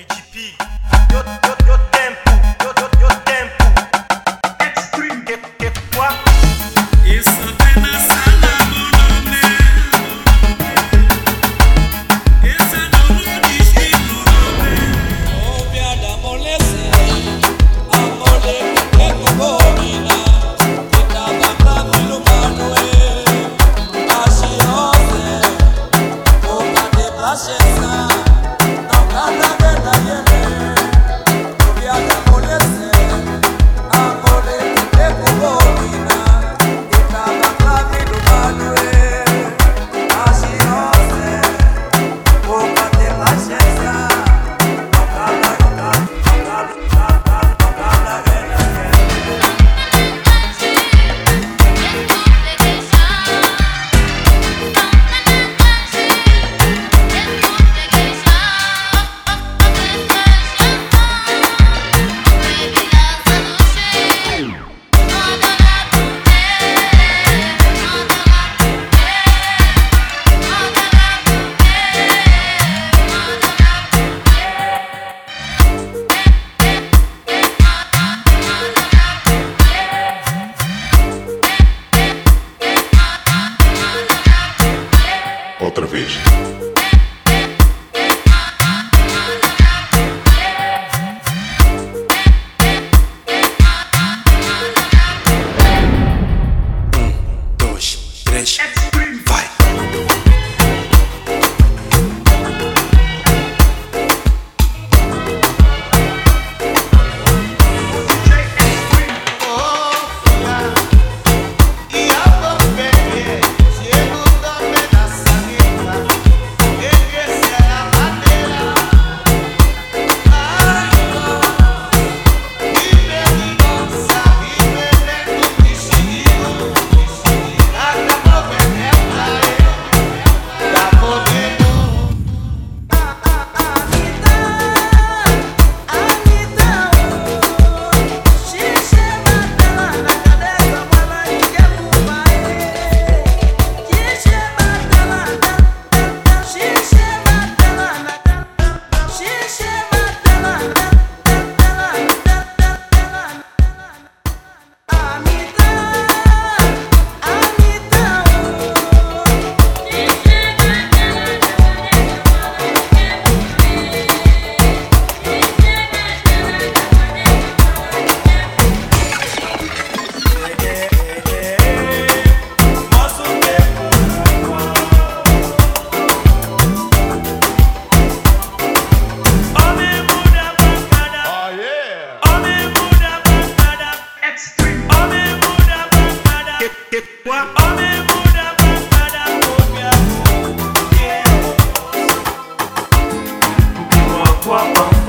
Eu tive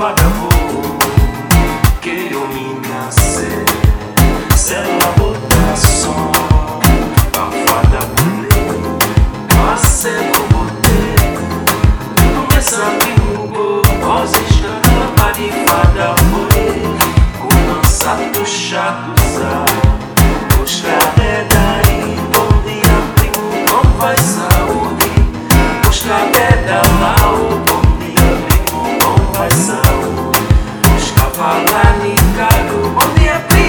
Badam. Fala, me caiu, oh minha prima.